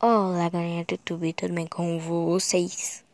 Olá, galera do YouTube, tudo bem com vocês?